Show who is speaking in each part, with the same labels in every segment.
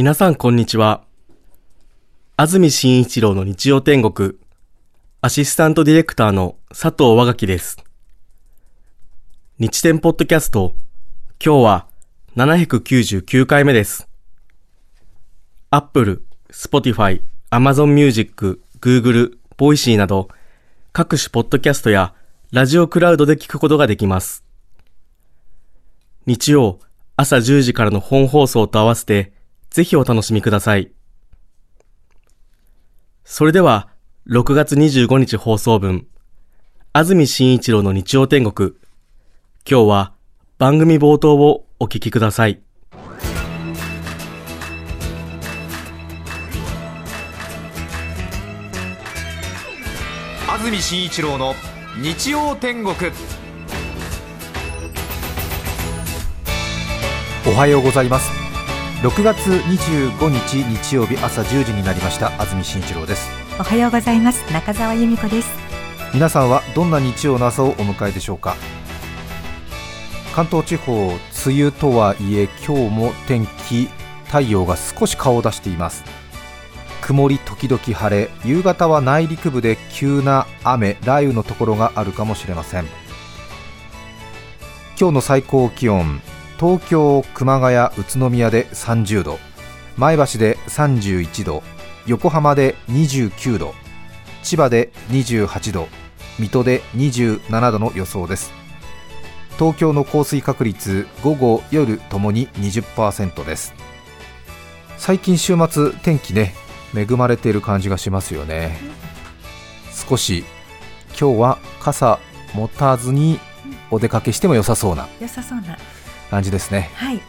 Speaker 1: 皆さんこんにちは。安住紳一郎の日曜天国、アシスタントディレクターの佐藤和垣です。日天ポッドキャスト、今日は799回目です。Apple、Spotify、Amazon Music、Google、Voicy など各種ポッドキャストやラジオクラウドで聞くことができます。日曜朝10時からの本放送と合わせてぜひお楽しみください。それでは、6月25日放送分、安住紳一郎の日曜天国。今日は番組冒頭をお聞きください。
Speaker 2: 安住紳一郎の日曜天国
Speaker 3: おはようございます6月25日日曜日朝10時になりました。安住紳一郎です。
Speaker 4: おはようございます。中澤由美子です。
Speaker 3: 皆さんはどんな日曜の朝をお迎えでしょうか？関東地方梅雨とはいえ今日も天気太陽が少し顔を出しています。曇り時々晴れ夕方は内陸部で急な雨雷雨のところがあるかもしれません。今日の最高気温東京、熊谷、宇都宮で30度前橋で31度横浜で29度千葉で28度水戸で27度の予想です。東京の降水確率午後夜ともに20%です。最近週末天気ね恵まれている感じがしますよね。少し今日は傘持たずにお出かけしても良さそうな。
Speaker 4: 良さそうな。
Speaker 3: 感じですね。
Speaker 4: はい。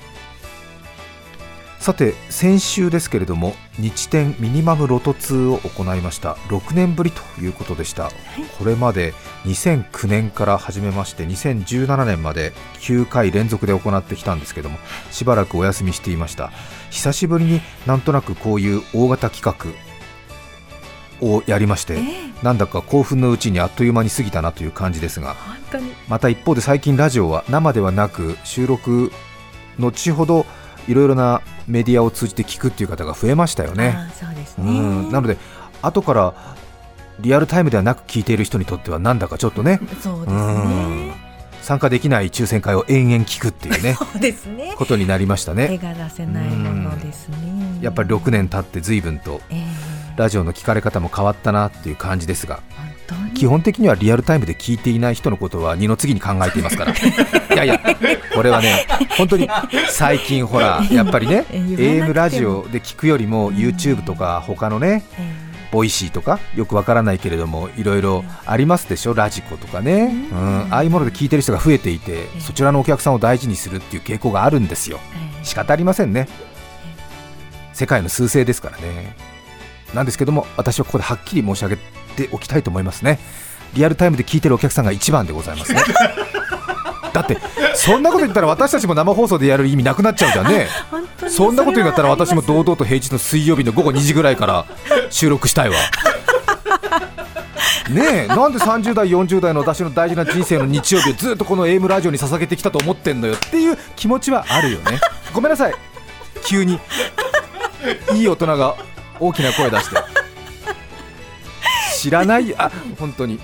Speaker 3: さて先週ですけれども日天ミニマムロト2を行いました。6年ぶりということでした、これまで2009年から始めまして2017年まで9回連続で行ってきたんですけどもしばらくお休みしていました。久しぶりになんとなくこういう大型企画をやりまして、
Speaker 4: ええ。
Speaker 3: なんだか興奮のうちにあっという間に過ぎたなという感じですがまた一方で最近ラジオは生ではなく収録後ほどいろいろなメディアを通じて聞くっていう方が増えましたよね。
Speaker 4: そうです
Speaker 3: う
Speaker 4: ね
Speaker 3: ん。なので後からリアルタイムではなく聞いている人にとってはなんだかちょっとね。
Speaker 4: そうです
Speaker 3: うん。
Speaker 4: ね
Speaker 3: 参加できない抽選会を延々聞くっていうね。
Speaker 4: ね。
Speaker 3: ことになりました
Speaker 4: 手
Speaker 3: ね。
Speaker 4: が出せないものですね。
Speaker 3: やっぱり6年経って随分と
Speaker 4: ええ
Speaker 3: ラジオの聞かれ方も変わったなっていう感じですが基本的にはリアルタイムで聞いていない人のことは二の次に考えていますから。いやいやこれはね本当に最近ほら やっぱりね AM ラジオで聞くよりも YouTube とか他のね
Speaker 4: え
Speaker 3: Voicy とかよくわからないけれどもいろいろありますでしょ？ radiko とかね、
Speaker 4: う
Speaker 3: うん。ん、ああいうもので聞いてる人が増えていてそちらのお客さんを大事にするっていう傾向があるんですよ。
Speaker 4: ええ
Speaker 3: 仕方ありませんね。世界の趨勢ですからねなんですけども私はここではっきり申し上げておきたいと思いますね。リアルタイムで聞いてるお客さんが一番でございますね。だってそんなこと言ったら私たちも生放送でやる意味なくなっちゃうじゃんね。そんなこと言うんだったら私も堂
Speaker 4: 々
Speaker 3: 々と平日の水曜日の午後2時ぐらいから収録したいわ。ねえなんで30代40代の私の大事な人生の日曜日をずっとこの AM ラジオに捧げてきたと思ってんのよっていう気持ちはあるよね。ごめんなさい。急に。いい大人が大きな声出して。知らない？あ本当に。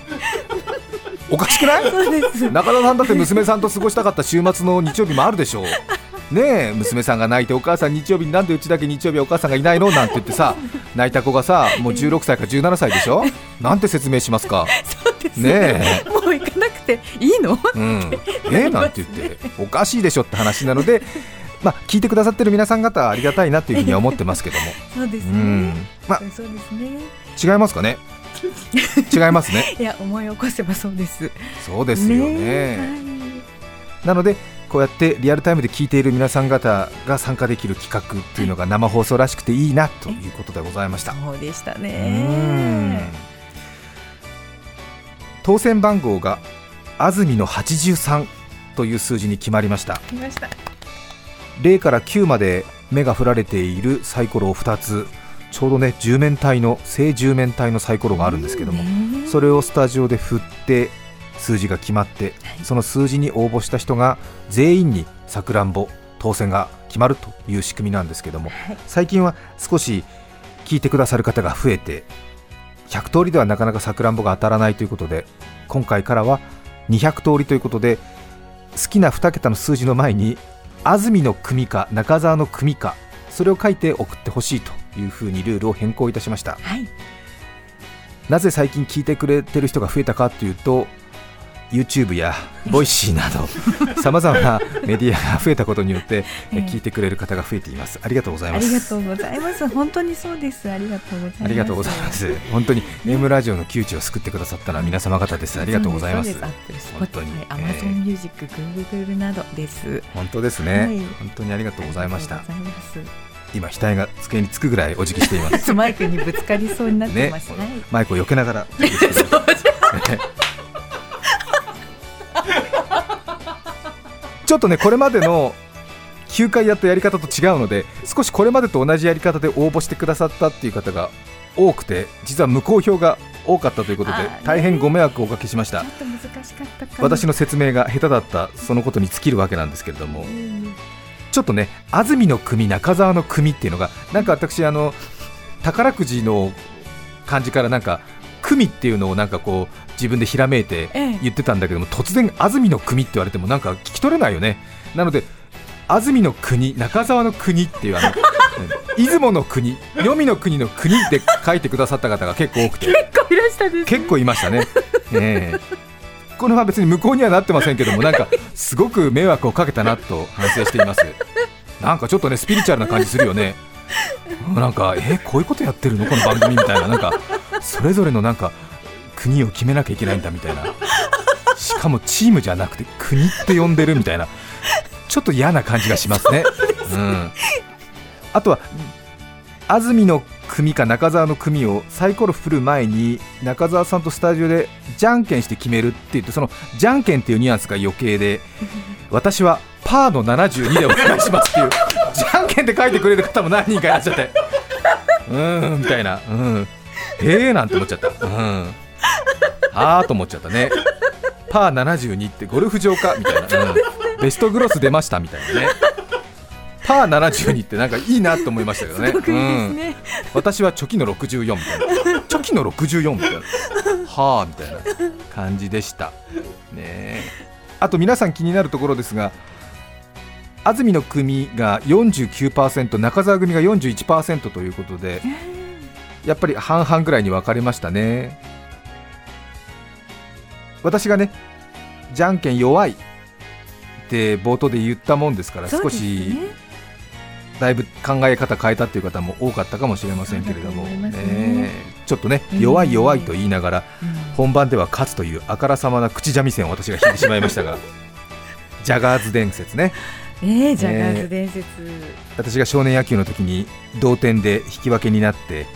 Speaker 3: おかしくない？中田さんだって娘さんと過ごしたかった週末の日曜日もあるでしょう。ねえ娘さんが泣いてお母さん日曜日になんでうちだけ日曜日はお母さんがいないの？なんて言ってさ泣いた子がさもう16歳か17歳でしょ？なんて説明しますか？ね
Speaker 4: もう行かなくていいの？
Speaker 3: え、うん、ええ？なんて言って。おかしいでしょって話なのでまあ聞いてくださってる皆さん方はありがたいなというふうには思ってますけども。
Speaker 4: そうです
Speaker 3: うん。
Speaker 4: ね
Speaker 3: まあ
Speaker 4: そうですね。
Speaker 3: 違いますかね？違いますね。
Speaker 4: いや思い起こせばそうです。
Speaker 3: そうですよね。
Speaker 4: え
Speaker 3: なのでこうやってリアルタイムで聞いている皆さん方が参加できる企画っていうのが生放送らしくていいなということでございました。
Speaker 4: そうでしたね。
Speaker 3: 当選番号が安住の83という数字に決まりました。
Speaker 4: 来ました
Speaker 3: 0から9まで目が振られているサイコロを2つちょうどね10面体の正10面体のサイコロがあるんですけども
Speaker 4: ね
Speaker 3: それをスタジオで振って数字が決まってその数字に応募した人が全員にさくらんぼ当選が決決まるという仕組みなんですけども、最近は少し聞いてくださる方が増えて100通りではなかなかさくらんぼが当たらないということで今回からは200通りということで好きな2桁の数字の前に安住の組か中澤の組かそれを書いて送ってほしいというふうにルールを変更いたしました。
Speaker 4: はい。
Speaker 3: なぜ最近聞いてくれてる人が増えたかというと YouTube や Voicy などさまざまなメディアが増えたことによってえ
Speaker 4: え。え
Speaker 3: 聞いてくれる方が増えています。ありがとうござい
Speaker 4: あ
Speaker 3: ます。
Speaker 4: りがとうございます。本当にそうです。ありがとうございます。
Speaker 3: ありがとうございます。本当に M ラジオの窮地を救ってくださったのは皆様方です。ありがとうございます。
Speaker 4: す
Speaker 3: 本当に。
Speaker 4: Amazon Music、Google などです。
Speaker 3: 本当ですね、
Speaker 4: はい。
Speaker 3: 本当にありがとうございました。今額が机につくぐらいお辞儀しています。
Speaker 4: マイクにぶつかりそうになって
Speaker 3: ね
Speaker 4: ます。はい。
Speaker 3: マイクを避けながら ちょっとねこれまでの9回やったやり方と違うので少しこれまでと同じやり方で応募してくださったっていう方が多くて実は無効票が多かったということで大変ご迷惑をおかけしました。私の説明が下手だったそのことに尽きるわけなんですけれども。
Speaker 4: うん。
Speaker 3: ちょっとね安住の組中澤の組っていうのがなんか私あの宝くじの感じからなんか組っていうのをなんかこう自分でひらめいて
Speaker 4: ええ
Speaker 3: 言ってたんだけども突然安住の組って言われてもなんか聞き取れないよねなので安住の国中澤の国っていうあのうん 出雲の国黄泉の国の国で書いてくださった方が結構多くて
Speaker 4: 結構いらしたです、ね。
Speaker 3: 結構いましたね。ええこれは別に無効にはなってませんけども、なんかすごく迷惑をかけたなと反省しています。なんかちょっとね、スピリチュアルな感じするよね。なんか、えこういうことやってるの？この番組みたいな、なんか、それぞれのなんか、国を決めなきゃいけないんだみたいな。しかもチームじゃなくて国って呼んでるみたいな。ちょっと嫌な感じがしますね。うん。あとは、安住の組か中澤の組をサイコロ振る前に中澤さんとスタジオでじゃんけんして決めるって言ってそのじゃんけんっていうニュアンスが余計で私はパーの72でお願いしますっていうじゃんけんって書いてくれる方も何人かいらっしゃってうーんみたいなうんえーなんて思っちゃったうんあーと思っちゃったね。パー72ってゴルフ場かみたいな、うん、ベストグロス出ましたみたいなね。パー72ってなんかいいなと思いましたけどね。
Speaker 4: すごくいいです
Speaker 3: うん。
Speaker 4: ね。
Speaker 3: 私はチョキの64みたいな。チョキの64みたいな。はあみたいな感じでした。ね。えあと皆さん気になるところですが安住の組が49%中澤組が41%ということでやっぱり半々ぐらいに分かれましたね私がねじゃんけん弱いって冒頭で言ったもんですから
Speaker 4: そうです
Speaker 3: 少し
Speaker 4: ね。
Speaker 3: だいぶ考え方変えたっていう方も多かったかもしれませんけれども、
Speaker 4: ね。
Speaker 3: ねちょっとね
Speaker 4: うん。
Speaker 3: 弱い弱いと言いながら
Speaker 4: うん。
Speaker 3: 本番では勝つというあからさまな口三味線を私が引いてしまいましたが ジャガーズ伝説ね。
Speaker 4: ええ。ジャガーズ伝説。
Speaker 3: 私が少年野球の時に同点で引き分けになって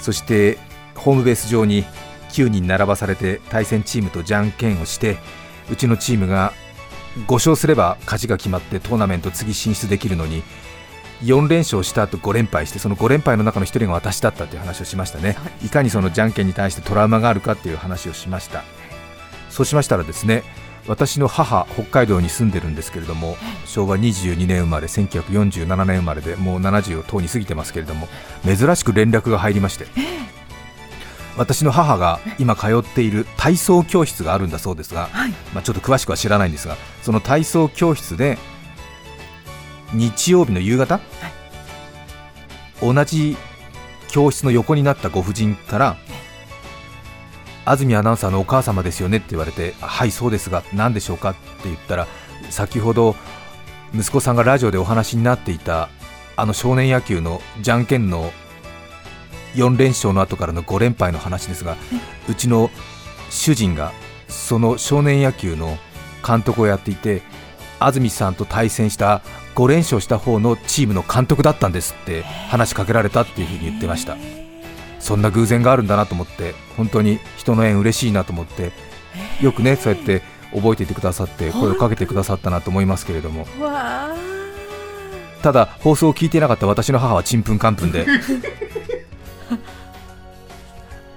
Speaker 3: そしてホームベース上に9人並ばされて対戦チームとじゃんけんをしてうちのチームが5勝すれば勝ちが決まってトーナメント次進出できるのに4連勝した後5連敗してその5連敗の中の1人が私だったという話をしましたね。い。かにそのじゃんけんに対してトラウマがあるかっていう話をしました。そうしましたらですね私の母北海道に住んでるんですけれども昭和22年生まれ1947年生まれでもう70をとうに過ぎてますけれども珍しく連絡が入りまして私の母が今通っている体操教室があるんだそうですが、
Speaker 4: はい。
Speaker 3: まあ、ちょっと詳しくは知らないんですがその体操教室で日曜日の夕方、同じ教室の横になったご婦人から安住アナウンサーのお母様ですよねって言われてはいそうですが何でしょうかって言ったら先ほど息子さんがラジオでお話になっていたあの少年野球のじゃんけんの4連勝の後からの5連敗の話ですがうちの主人がその少年野球の監督をやっていて安住さんと対戦した5連勝した方のチームの監督だったんですって話しかけられたっていうふうに言ってました。そんな偶然があるんだなと思って本当に人の縁嬉しいなと思ってよくねそうやって覚えていてくださって声をかけてくださったなと思いますけれども。ただ放送を聞いていなかった私の母はちんぷんかんぷんで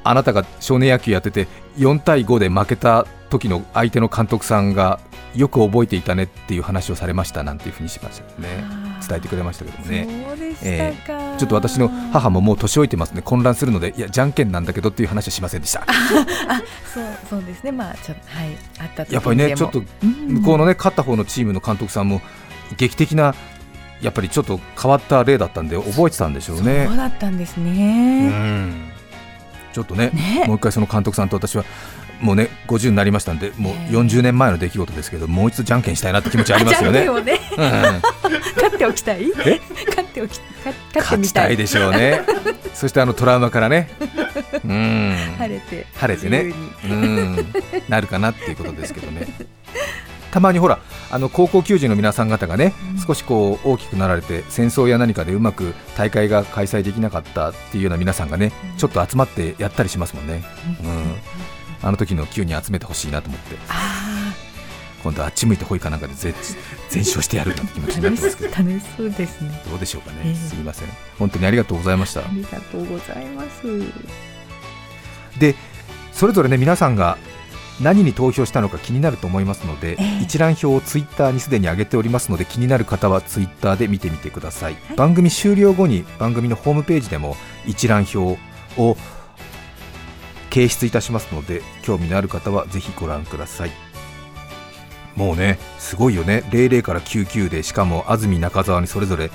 Speaker 3: あなたが少年野球やってて4対5で負けた時の相手の監督さんがよく覚えていたねっていう話をされましたなんていうふうにしましたね。
Speaker 4: あー。
Speaker 3: 伝えてくれましたけどもね。
Speaker 4: そうでした
Speaker 3: え
Speaker 4: か、
Speaker 3: ちょっと私の母ももう年老いてますので混乱するのでいやじゃんけんなんだけどっていう話はしませんでした。
Speaker 4: そうそうですね。まあちょっとはいあった時
Speaker 3: やっぱりねちょっと
Speaker 4: うん。
Speaker 3: 向こうのね勝った方のチームの監督さんも劇的なやっぱりちょっと変わった例だったんで覚えてたんでしょうね。
Speaker 4: そうだったんです
Speaker 3: う
Speaker 4: ね、
Speaker 3: んちょっとね
Speaker 4: ね。
Speaker 3: もう一回その監督さんと私はもうね50になりましたんでもう
Speaker 4: ええ。
Speaker 3: 40年前の出来事ですけどもう一度じゃんけんしたいなって気持ちありますよね。
Speaker 4: ね。
Speaker 3: うん。
Speaker 4: 勝っておきたい？
Speaker 3: え？
Speaker 4: 勝っておき勝勝って
Speaker 3: 勝
Speaker 4: みたい
Speaker 3: でしょうね。そしてあのトラウマからね。うん。
Speaker 4: 晴れて。
Speaker 3: 晴れてね。うん。なるかなっていうことですけどねたまにほらあの高校球児の皆さん方がね、
Speaker 4: うん。
Speaker 3: 少しこう大きくなられて戦争や何かでうまく大会が開催できなかったっていうような皆さんがね、
Speaker 4: うん。
Speaker 3: ちょっと集まってやったりしますもんね、うん、あの時の球に集めてほしいなと思って。
Speaker 4: あ
Speaker 3: 今度あっち向いてほいかなんかで全全勝してやるなんて気持ちになってますけど
Speaker 4: 楽しそうですね。
Speaker 3: どうでしょうかね、
Speaker 4: ええ。
Speaker 3: すみません。本当にありがとうございました。
Speaker 4: ありがとうございます。
Speaker 3: でそれぞれね皆さんが何に投票したのか気になると思いますので、
Speaker 4: ええ。
Speaker 3: 一覧表をツイッターにすでに上げておりますので気になる方はツイッターで見てみてください、
Speaker 4: はい。
Speaker 3: 番組終了後に番組のホームページでも一覧表を掲出いたしますので興味のある方はぜひご覧ください。もうねすごいよね。00から99でしかも安住中澤にそれぞれ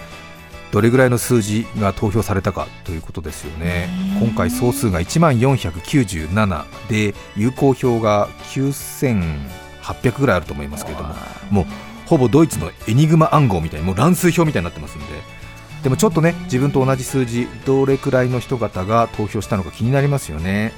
Speaker 3: どれぐらいの数字が投票されたかということですよね。
Speaker 4: ね
Speaker 3: 今回総数が1万497で有効票が9800ぐらいあると思いますけれどももうほぼドイツのエニグマ暗号みたいにもう乱数表みたいになってますんで。でもちょっとね自分と同じ数字どれくらいの人方が投票したのか気になりますよね。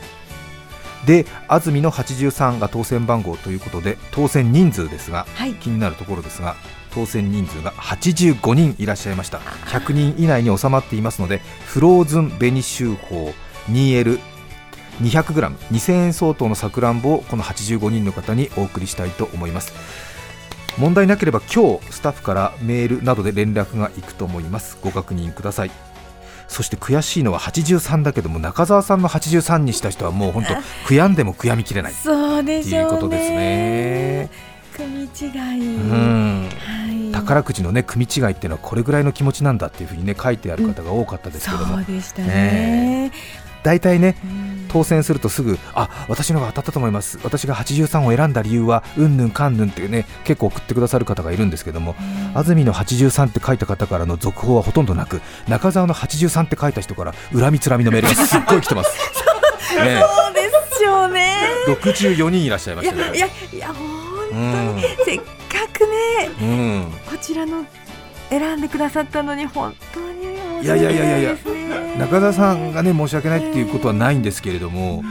Speaker 3: で安住の83が当選番号ということで当選人数ですが
Speaker 4: はい。
Speaker 3: 気になるところですが当選人数が85人いらっしゃいました。100人以内に収まっていますのでフローズン紅秀峰 2L200g2000 円相当のさくらんぼをこの85人の方にお送りしたいと思います。問題なければ今日スタッフからメールなどで連絡がいくと思います。ご確認ください。そして悔しいのは83だけども中澤さんの83にした人はもう本当 悔やんでも悔やみきれない。
Speaker 4: そうでしょうね。
Speaker 3: いうことですね。
Speaker 4: 組違い、
Speaker 3: うん。
Speaker 4: はい、
Speaker 3: 宝くじのね組違いっていうのはこれぐらいの気持ちなんだっていうふうにね書いてある方が多かったですけども、
Speaker 4: そうでしたね、
Speaker 3: 大体ね
Speaker 4: うん
Speaker 3: 当選するとすぐあ私のが当たったと思います。私が83を選んだ理由はうんぬんかんぬんっていうね結構送ってくださる方がいるんですけども。安住の83って書いた方からの続報はほとんどなく中澤の83って書いた人から恨みつらみのメールがすっごい来てます。ね
Speaker 4: そうですよね。
Speaker 3: え、64人いらっしゃいま
Speaker 4: い
Speaker 3: したね。
Speaker 4: やいやいや本当に、せっかくね。
Speaker 3: うん、
Speaker 4: ちらの選んでくださったのに本当に申
Speaker 3: いやいやいやいや。中澤さんがね申し訳ないっていうことはないんですけれども、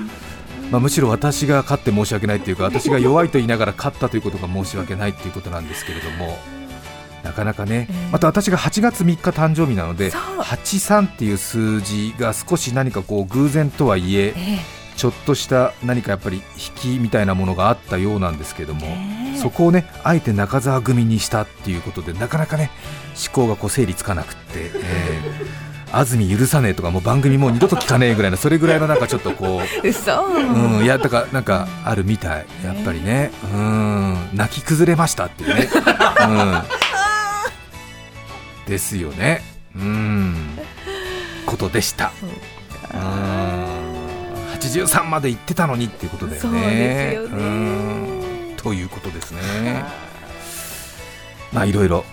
Speaker 3: まあ、むしろ私が勝って申し訳ないっていうか私が弱いと言いながら勝ったということが申し訳ないっていうことなんですけれどもなかなかね
Speaker 4: ええ。
Speaker 3: また私が8月3日誕生日なので
Speaker 4: そう。
Speaker 3: 83っていう数字が少し何かこう偶然とはいえ
Speaker 4: え
Speaker 3: ちょっとした何かやっぱり引きみたいなものがあったようなんですけども
Speaker 4: えねえ。
Speaker 3: そこをねあえて中澤組にしたっていうことでなかなかね思考がこう整理つかなくって、えー 安住許さねえとかもう番組もう二度と聞かねえぐらいのそれぐらいのなんかちょっとこ
Speaker 4: 嘘、
Speaker 3: う、うん、いやだからなんかあるみたい。やっぱりねうん泣き崩れましたっていうね、うん、ですよね。うん。ことでした。
Speaker 4: う
Speaker 3: ん83まで行ってたのにっていうことだよね。
Speaker 4: そうですよね。
Speaker 3: うん。ということですね。まあいろいろ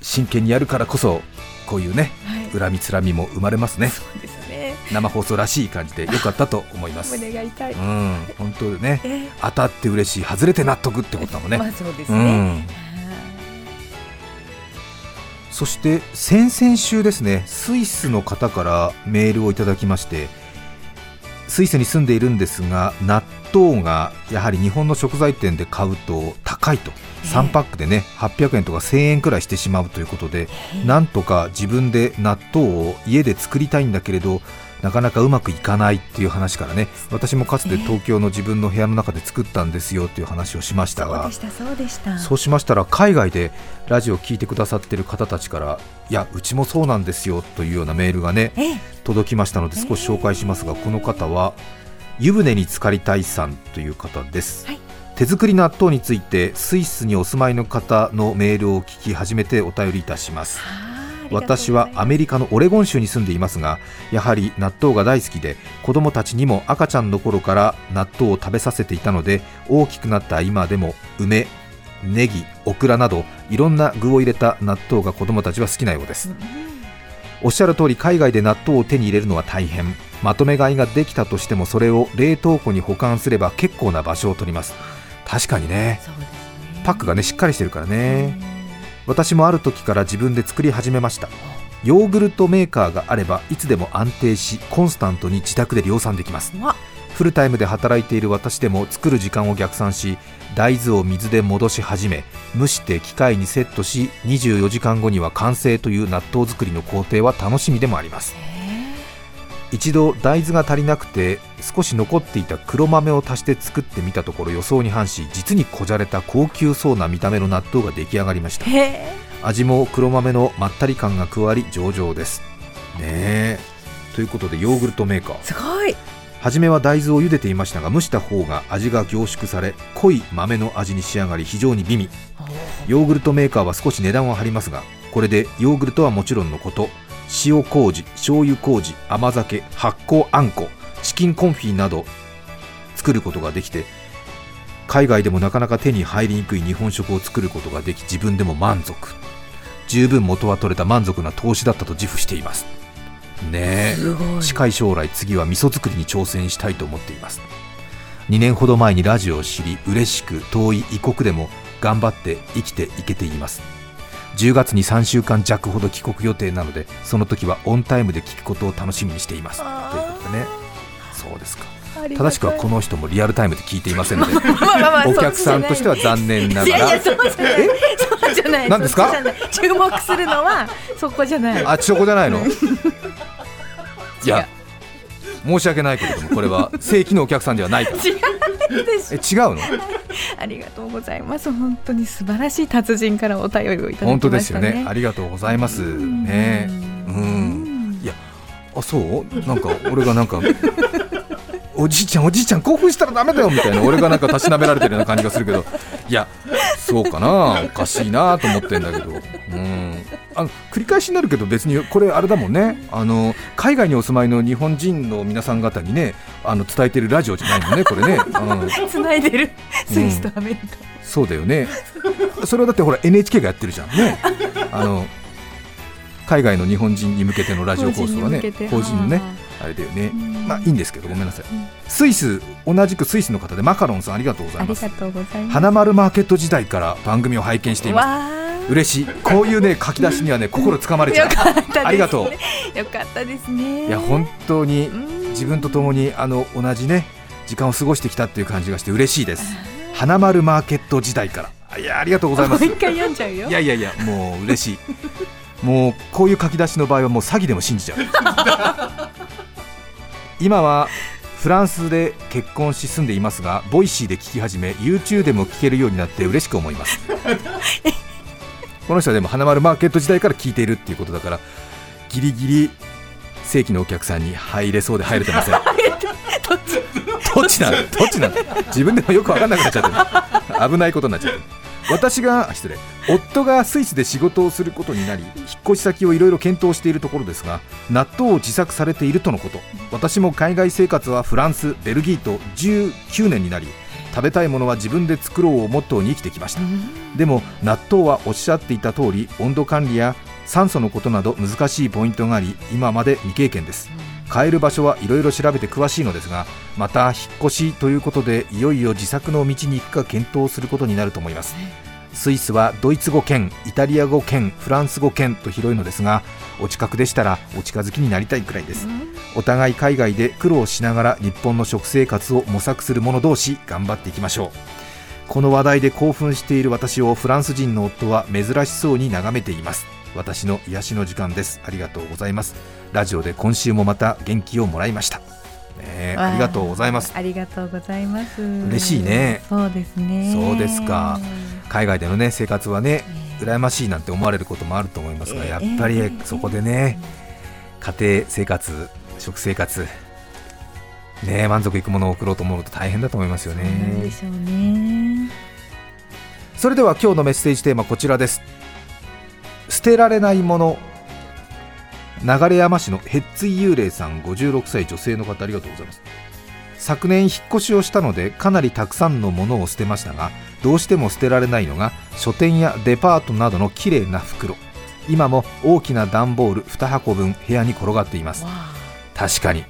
Speaker 3: 真剣にやるからこそこういうね
Speaker 4: はい。
Speaker 3: 恨みつらみも生まれますね。
Speaker 4: そうですね。
Speaker 3: 生放送らしい感じでよかったと思います。
Speaker 4: 胸が痛い、
Speaker 3: うん。本当ね
Speaker 4: ええ。
Speaker 3: 当たって嬉しい外れて納得ってことだもんね、
Speaker 4: まあそうです
Speaker 3: う
Speaker 4: ね、
Speaker 3: ん。そして先々週ですねスイスの方からメールをいただきましてスイスに住んでいるんですが納豆がやはり日本の食材店で買うと高いと。
Speaker 4: ええ。
Speaker 3: 3パックでね800円とか1000円くらいしてしまうということでなんとか自分で納豆を家で作りたいんだけれどなかなかうまくいかないっていう話からね私もかつて東京の自分の部屋の中で作ったんですよっていう話をしましたが
Speaker 4: そうでし
Speaker 3: ましたら海外でラジオを聞いてくださってる方たちからいやうちもそうなんですよというようなメールがね
Speaker 4: ええ。
Speaker 3: 届きましたので少し紹介しますがこの方は湯船に浸かりたいさんという方です、
Speaker 4: はい。
Speaker 3: 手作り納豆についてスイスにお住まいの方のメールを聞き初めてお便りいたします私はアメリカのオレゴン州に住んでいますがやはり納豆が大好きで子供たちにも赤ちゃんの頃から納豆を食べさせていたので大きくなった今でも梅ネギオクラなどいろんな具を入れた納豆が子供たちは好きなようです。おっしゃる通り海外で納豆を手に入れるのは大変。まとめ買いができたとしてもそれを冷凍庫に保管すれば結構な場所を取ります。確かにね。
Speaker 4: ね。
Speaker 3: パックがねしっかりしてるからね私もある時から自分で作り始めました。ヨーグルトメーカーがあればいつでも安定しコンスタントに自宅で量産できます。フルタイムで働いている私でも作る時間を逆算し大豆を水で戻し始め蒸して機械にセットし24時間後には完成という納豆作りの工程は楽しみでもあります一度大豆が足りなくて少し残っていた黒豆を足して作ってみたところ予想に反し実にこじゃれた高級そうな見た目の納豆が出来上がりました。味も黒豆のまったり感が加わり上々です。ねえ。ということでヨーグルトメーカー。
Speaker 4: すごい。
Speaker 3: 初めは大豆を茹でていましたが蒸した方が味が凝縮され濃い豆の味に仕上がり非常に美味。ヨーグルトメーカーは少し値段は張りますがこれでヨーグルトはもちろんのこと塩麹醤油麹甘酒発酵あんこチキンコンフィなど作ることができて海外でもなかなか手に入りにくい日本食を作ることができ自分でも満足。十分元は取れた満足な投資だったと自負しています。ねえ。近い将来次は味噌作りに挑戦したいと思っています。2年ほど前にラジオを知り嬉しく遠い異国でも頑張って生きていけています10月に3週間弱ほど帰国予定なのでその時はオンタイムで聞くことを楽しみにしています。ということでね。そうですか。正しくはこの人もリアルタイムで聞いていませんので お客さんとしては残念ながら。
Speaker 4: いやいやそうじゃない。そうじゃない。
Speaker 3: 何ですか？
Speaker 4: 注目するのはそこじゃない。
Speaker 3: あちそこじゃないの？いや申し訳ないけれどもこれは 正規のお客さんではないから。
Speaker 4: 違うです
Speaker 3: え違うの？
Speaker 4: ありがとうございます。本当に素晴らしい達人からお便りをいただきましたね。
Speaker 3: 本当ですよね。ありがとうございます。ね。うん。いやあそう？なんか俺がなんか おじいちゃんおじいちゃん興奮したらダメだよみたいな俺がなんかたしなめられてるような感じがするけど。いやそうかな。おかしいなと思ってんだけど。うんあの繰り返しになるけど別にこれあれだもんね。あの海外にお住まいの日本人の皆さん方にねあの伝えてるラジオじゃないもんねこれね、うん、
Speaker 4: つないでる。スイスとアメリカ、
Speaker 3: そうだよね。それはだってほら NHK がやってるじゃんね。あの海外の日本人に向けてのラジオ放送はね
Speaker 4: 法人
Speaker 3: のね
Speaker 4: あ
Speaker 3: あれだよね。
Speaker 4: うん。
Speaker 3: まあいいんですけどごめんなさい。スイス同じくスイスの方でマカロンさんありがとうございます。
Speaker 4: ありがとうございます。
Speaker 3: 花丸マーケット時代から番組を拝見しています嬉しい。こういうね書き出しにはね心つかまれちゃう。ありがと
Speaker 4: よかったですね。
Speaker 3: いや本当に
Speaker 4: うん。
Speaker 3: 自分と共にあの同じね時間を過ごしてきたっていう感じがして嬉しいです。花丸マーケット時代から。いやありがとうございます。
Speaker 4: もう一回読んじゃうよ。
Speaker 3: いやいやいやもう嬉しい。もうこういう書き出しの場合はもう詐欺でも信じちゃう。今はフランスで結婚し住んでいますが Voicy で聞き始め YouTube でも聞けるようになって嬉しく思います この人はでも花丸マーケット時代から聞いているっていうことだからギリギリ正規のお客さんに入れそうで入れてません。どっちなのどっちなの自分でもよく分かんなくなっちゃってる。危ないことになっちゃってる。私があ失礼。夫がスイスで仕事をすることになり引っ越し先をいろいろ検討しているところですが納豆を自作されているとのこと。私も海外生活はフランスベルギーと19年になり食べたいものは自分で作ろうをモットーに生きてきました。でも納豆はおっしゃっていた通り温度管理や酸素のことなど難しいポイントがあり今まで未経験です。買える場所はいろいろ調べて詳しいのですがまた引っ越しということでいよいよ自作の道に行くか検討することになると思いますスイスはドイツ語圏イタリア語圏フランス語圏と広いのですがお近くでしたらお近づきになりたいくらいです。お互い海外で苦労しながら日本の食生活を模索する者同士頑張っていきましょう。この話題で興奮している私をフランス人の夫は珍しそうに眺めています。私の癒しの時間です。ありがとうございます。ラジオで今週もまた元気をもらいました、ね。えありがとうございます。
Speaker 4: ありがとうございます。
Speaker 3: 嬉しいね。
Speaker 4: そうですね。
Speaker 3: そうですか。海外でのね生活はね羨ましいなんて思われることもあると思いますがやっぱりそこでね家庭生活食生活ね満足いくものを送ろうと思うと大変だと思いますよね。
Speaker 4: しょうね。
Speaker 3: それでは今日のメッセージテーマこちらです。捨てられないもの流山市のヘッツイ幽霊さん56歳女性の方ありがとうございます。昨年引っ越しをしたのでかなりたくさんのものを捨てましたがどうしても捨てられないのが書店やデパートなどの綺麗な袋。今も大きな段ボール2箱分部屋に転がっています。確かに。ね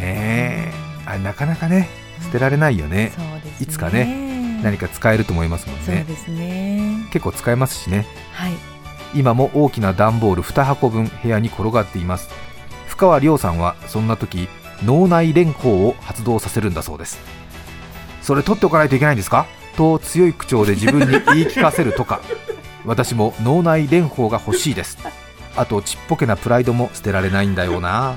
Speaker 3: え。あれなかなかね捨てられないよね。
Speaker 4: そうですね。
Speaker 3: いつかね何か使えると思いますもんね。
Speaker 4: そうですね。
Speaker 3: 結構使えますしね。
Speaker 4: はい
Speaker 3: 今も大きな段ボール2箱分部屋に転がっています。深川亮さんはそんな時脳内連法を発動させるんだそうです。それ取っておかないといけないんですか？と強い口調で自分に言い聞かせるとか。私も脳内連法が欲しいです。あとちっぽけなプライドも捨てられないんだよな。
Speaker 4: あ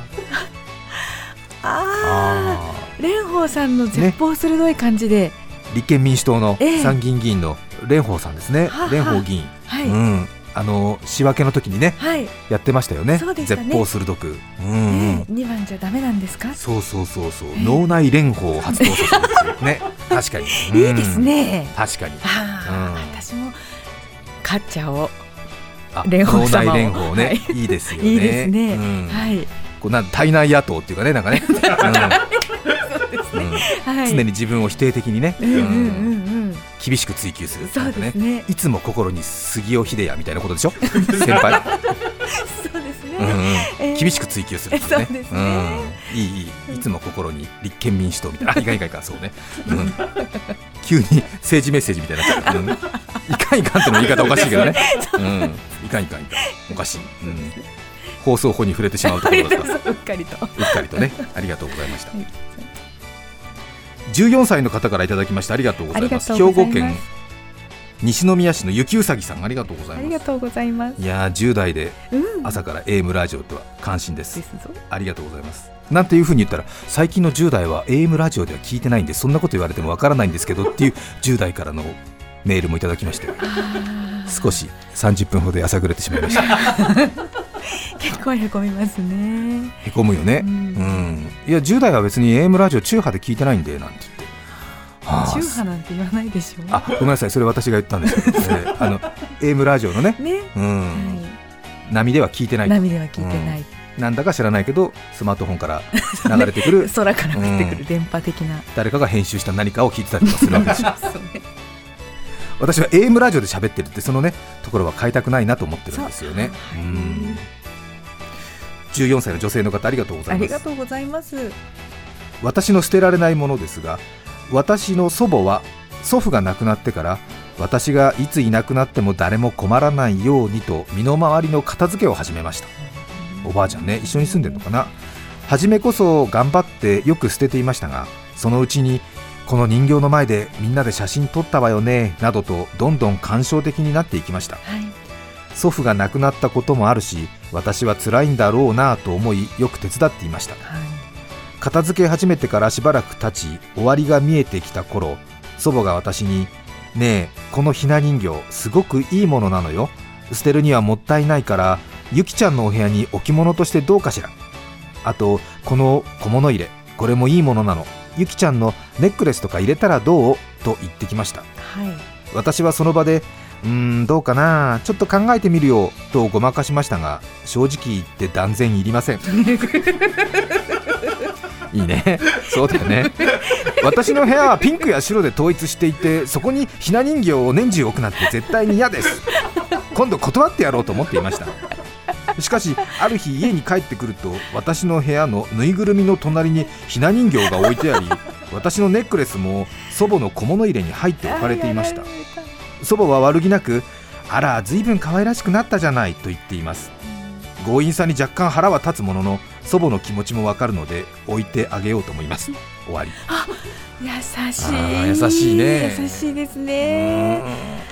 Speaker 3: あ
Speaker 4: あ蓮舫さんの絶望鋭い感じで、
Speaker 3: ー立憲民主党の
Speaker 4: ええ。
Speaker 3: 参議院議員の蓮舫さんですね。蓮舫議員、
Speaker 4: はい、
Speaker 3: うんあの仕分けの時にね
Speaker 4: はい、
Speaker 3: やってましたよね。
Speaker 4: ね。
Speaker 3: 絶望鋭く。うん。うん
Speaker 4: ね二番じゃダメなんですか？
Speaker 3: そうそうそうそう、
Speaker 4: え
Speaker 3: 脳内連法を発動させるんですよね。確かに。
Speaker 4: いいですね、
Speaker 3: 確かに。うん。
Speaker 4: 私も勝っちゃおう
Speaker 3: あ
Speaker 4: 蓮舫
Speaker 3: 脳
Speaker 4: 様
Speaker 3: 連法ね、
Speaker 4: はい。
Speaker 3: い、いですよね。
Speaker 4: いいですね、
Speaker 3: うん。
Speaker 4: はい。
Speaker 3: こうなん体内野党っていうかねなんかね、うんうん。
Speaker 4: はい。
Speaker 3: 常に自分を否定的にね、うん
Speaker 4: うんうんうん。うん
Speaker 3: 厳しく追求する。
Speaker 4: そうですね。
Speaker 3: いつも心に杉尾秀哉みたいなことでしょ？先輩、
Speaker 4: そうですね、
Speaker 3: うんうん。
Speaker 4: えー。
Speaker 3: 厳しく追求するって
Speaker 4: そうですね。
Speaker 3: うん、いいいい。いつも心に立憲民主党みたいな。あいかんいかかんそうね、うん、急に政治メッセージみたいになっちゃう、うん、いかんいかんっての言い方おかしいけどね、うん、いかんいかんいかん。おかしい、うん、放送法に触れてしまうところだった。
Speaker 4: うっかりと。
Speaker 3: うっかりとね。ありがとうございました。
Speaker 4: はい
Speaker 3: 14歳の方からいただきましてありがとうございます。兵庫県西宮市の雪うさぎさんありがとうございます。
Speaker 4: ありがとうございます。
Speaker 3: いやー10代で
Speaker 4: うん。
Speaker 3: 朝から AM ラジオとは関心です。
Speaker 4: ですぞ。
Speaker 3: ありがとうございます。なんていうふうに言ったら最近の10代は AM ラジオでは聞いてないんでそんなこと言われてもわからないんですけどっていう10代からのメールもいただきまして少し30分ほどやさぐれてしまいました
Speaker 4: 結構へこみますね。
Speaker 3: へこむよね。
Speaker 4: う
Speaker 3: うん。んいや10代は別に AM ラジオ中波で聞いてないんでなんて言って。はあ。
Speaker 4: 中波なんて言わないでしょ。
Speaker 3: あごめんなさい。それ私が言ったんですよ、え ーあの AM ラジオのね、
Speaker 4: ね、
Speaker 3: うん。
Speaker 4: は
Speaker 3: 波では聞いてない。
Speaker 4: い、波では聞いてない、
Speaker 3: なんだか知らないけどスマートフォンから流れてくる。
Speaker 4: 空から降ってく
Speaker 3: うん。
Speaker 4: る電波的な、
Speaker 3: 誰かが編集した何かを聞いてたりとかするわけです
Speaker 4: ね。
Speaker 3: 私は AM ラジオで喋ってるってそのねところは変えたくないなと思ってるんですよね。
Speaker 4: そう。
Speaker 3: うん14歳の女性の方ありがとうござ
Speaker 4: あ
Speaker 3: います。
Speaker 4: りがとうございます。
Speaker 3: 私の捨てられないものですが私の祖母は祖父が亡くなってから私がいついなくなっても誰も困らないようにと身の回りの片付けを始めました。おばあちゃんね一緒に住んでるのかな？初めこそ頑張ってよく捨てていましたがそのうちにこの人形の前でみんなで写真撮ったわよねなどとどんどん感傷的になっていきました。
Speaker 4: はい
Speaker 3: 祖父が亡くなったこともあるし私は辛いんだろうなと思いよく手伝っていました。
Speaker 4: はい。
Speaker 3: 片付け始めてからしばらく経ち終わりが見えてきた頃祖母が私に「ねえこのひな人形すごくいいものなのよ。捨てるにはもったいないからゆきちゃんのお部屋に置物としてどうかしら?あとこの小物入れこれもいいものなの。ゆきちゃんのネックレスとか入れたらどう?」と言ってきました。
Speaker 4: はい。
Speaker 3: 私はその場で「うーんどうかな。ちょっと考えてみるよ」とごまかしましたが正直言って断然いりません。いいね。そうだよね。私の部屋はピンクや白で統一していてそこにひな人形を年中置くなんて絶対に嫌です。今度断ってやろうと思っていました。しかしある日家に帰ってくると私の部屋のぬいぐるみの隣にひな人形が置いてあり私のネックレスも祖母の小物入れに入って置かれていました祖母は悪気なくあら随分可愛らしくなったじゃないと言っています。強引さに若干腹は立つものの祖母の気持ちもわかるので置いてあげようと思います。終わり。
Speaker 4: 優し
Speaker 3: あ
Speaker 4: い
Speaker 3: ー優しいね。
Speaker 4: 優しいですね。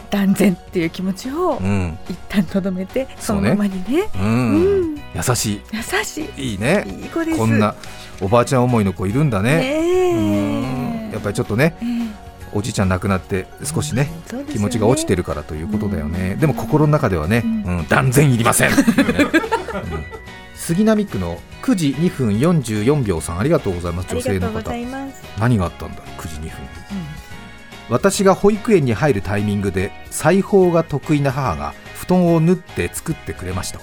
Speaker 4: 断然っていう気持ちを
Speaker 3: うん。
Speaker 4: 一旦とどめて
Speaker 3: そね。
Speaker 4: そうのままにね。
Speaker 3: うん、
Speaker 4: うん。
Speaker 3: 優し
Speaker 4: 優し
Speaker 3: い。いいね。
Speaker 4: いいい子です。
Speaker 3: こんなおばあちゃん思いの子いるんだね。
Speaker 4: ね
Speaker 3: やっぱりちょっとね
Speaker 4: ええ
Speaker 3: おじいちゃん亡くなって少しね、
Speaker 4: ね。
Speaker 3: 気持ちが落ちてるからということだよね、
Speaker 4: うん。
Speaker 3: でも心の中ではね、
Speaker 4: うん。
Speaker 3: うん断然いりません、杉並区の9時2分44秒さんありがとうございます
Speaker 4: あ
Speaker 3: 女性の方。何があったんだろう9時2分私が保育園に入るタイミングで裁縫が得意な母が布団を縫って作ってくれました。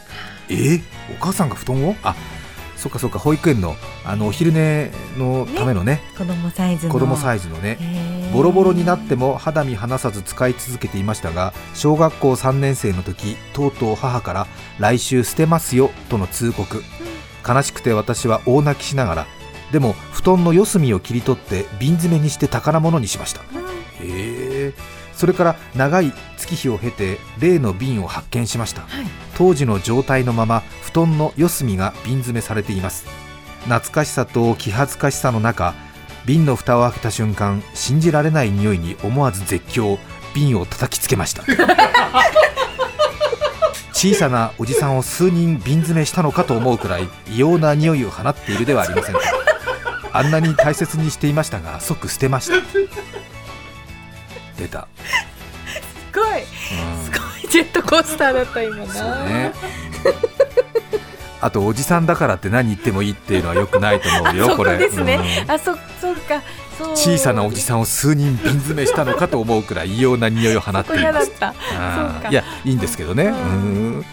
Speaker 3: え？ーお母さんが布団を？あそっかそっか保育園のあのお昼寝のためのね。
Speaker 4: 子供サイズの。
Speaker 3: 子供サ
Speaker 4: イ
Speaker 3: イズのね。
Speaker 4: ズ
Speaker 3: ボロボロになっても肌身離さず使い続けていましたが小学校3年生の時とうとう母から来週捨てますよとの通告。悲しくて私は大泣きしながらでも布団の四隅を切り取って瓶詰めにして宝物にしました。へえ。それから長い月日を経て例の瓶を発見しました。
Speaker 4: はい。
Speaker 3: 当時の状態のまま布団の四隅が瓶詰めされています。懐かしさと気恥ずかしさの中瓶の蓋を開けた瞬間信じられない匂いに思わず絶叫瓶を叩きつけました 小さなおじさんを数人瓶詰めしたのかと思うくらい異様な匂いを放っているではありませんかあんなに大切にしていましたが即捨てました出た、
Speaker 4: すごい。
Speaker 3: うん
Speaker 4: すごいジェットコースターだった今な。
Speaker 3: ね。あとおじさんだからって何言ってもいいっていうのはよくないと思うよ
Speaker 4: そこ
Speaker 3: これ。
Speaker 4: ですね。
Speaker 3: うん
Speaker 4: あ、そ、そっか。そう。
Speaker 3: 小さなおじさんを数人瓶詰めしたのかと思うくらい異様な匂いを放っています。いやいいんですけどね。
Speaker 4: うん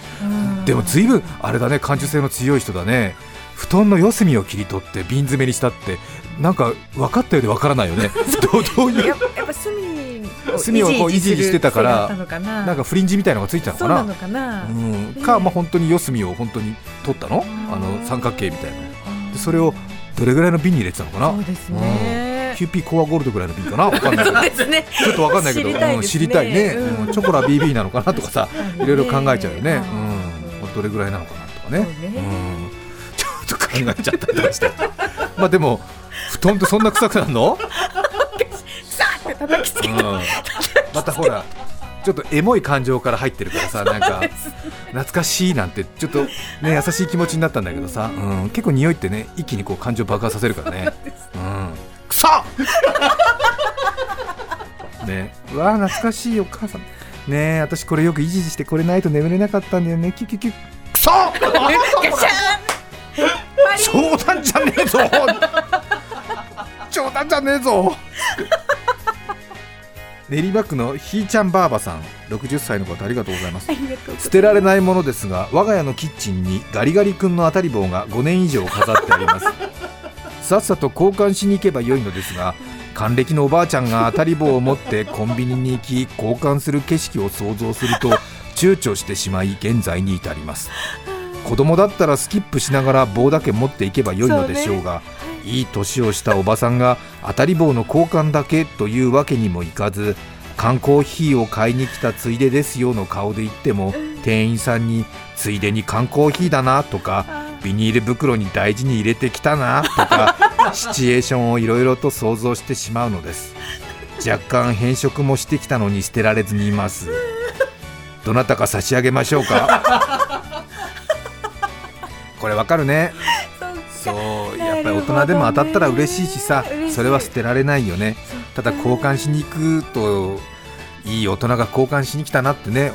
Speaker 3: でもずいぶんあれだね感受性の強い人だね。布団の四隅を切り取って瓶詰めにしたってなんか分かったようで分からないよね。どういう
Speaker 4: 隅を
Speaker 3: こう維持してたから
Speaker 4: な。
Speaker 3: なんかフリンジみたいのがついてたのかな。
Speaker 4: かな、
Speaker 3: うん、
Speaker 4: ね
Speaker 3: か、まあ、本当に四隅を本当に取ったの？あの三角形みたいな。でそれをどれぐらいの瓶に入れてたのかな？
Speaker 4: そうですね、
Speaker 3: キューピーコアゴールドぐらいの瓶かな？わかんないけど。ちょっとわかんないけど。
Speaker 4: 知りたいね。
Speaker 3: うん知りたいね、
Speaker 4: うん。
Speaker 3: うん。チョコラ BB なのかなとかさいろいろ考えちゃうよね、
Speaker 4: う
Speaker 3: うん。んどれぐらいなのかなとかね。
Speaker 4: ね。
Speaker 3: うん。ちょっと考えちゃったりとかして。まあでも布団ってそんな臭くなるの、
Speaker 4: 叩きつけ
Speaker 3: うん、またほらちょっとエモい感情から入ってるからさなんか懐かしいなんてちょっとね優しい気持ちになったんだけどさ、うん、結構匂いってね一気にこう感情爆発させるからね、うん、くさ ね。うわー懐かしいお母さん。ねえ私これよく維持してこれないと眠れなかったんだよね。キュキュキュ。くそ！冗談じゃねえぞ冗談じゃねえぞ練馬区のひーちゃんばあばさん。60歳の方ありがとうございます。捨てられないものですが我が家のキッチンにガリガリ君の当たり棒が5年以上飾ってあります。さっさと交換しに行けばよいのですが還暦のおばあちゃんが当たり棒を持ってコンビニに行き交換する景色を想像すると躊躇してしまい現在に至ります。子供だったらスキップしながら棒だけ持っていけばよいのでしょうがいい年をしたおばさんが当たり棒の交換だけというわけにもいかず缶コーヒーを買いに来たついでですよの顔で言っても店員さんについでに缶コーヒーだなとかビニール袋に大事に入れてきたなとか シチュエーションをいろいろと想像してしまうのです。若干変色もしてきたのに捨てられずにいます。どなたか差し上げましょうか。これわかるねぱり大人でも当たったら嬉しいしさ
Speaker 4: 嬉しい。
Speaker 3: それは捨てられないよね。ただ交換しに行くといい大人が交換しに来たなってね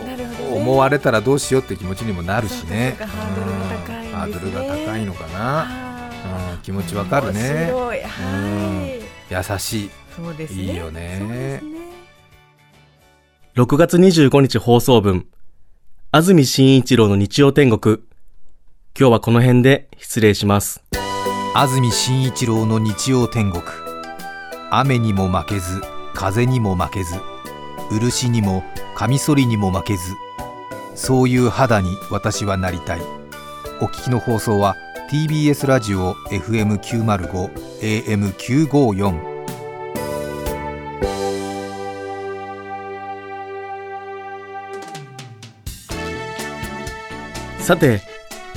Speaker 3: 思われたらどうしようって気持ちにもなるしね。
Speaker 4: ハードルが高いんですね。
Speaker 3: うんハードルが高いのかな、
Speaker 4: あ
Speaker 3: うん、気持ちわかるね。
Speaker 4: 面白い。はい。
Speaker 3: 優しい。
Speaker 4: そうですね。
Speaker 3: いいよね。
Speaker 1: 6月25日放送分、安住紳一郎の日曜天国。今日はこの辺で失礼します。
Speaker 3: 安住紳一郎の日曜天国。雨にも負けず風にも負けず漆にもカミソリにも負けずそういう肌に私はなりたい。お聞きの放送は TBS ラジオ FM905 AM954
Speaker 1: さて、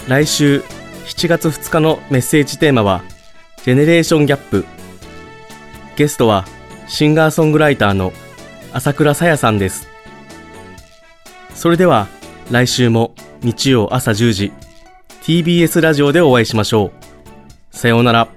Speaker 1: 来週7月2日のメッセージテーマは、ジェネレーションギャップ。ゲストは、シンガーソングライターの朝倉さやさんです。それでは、来週も日曜朝10時、TBS ラジオでお会いしましょう。さようなら。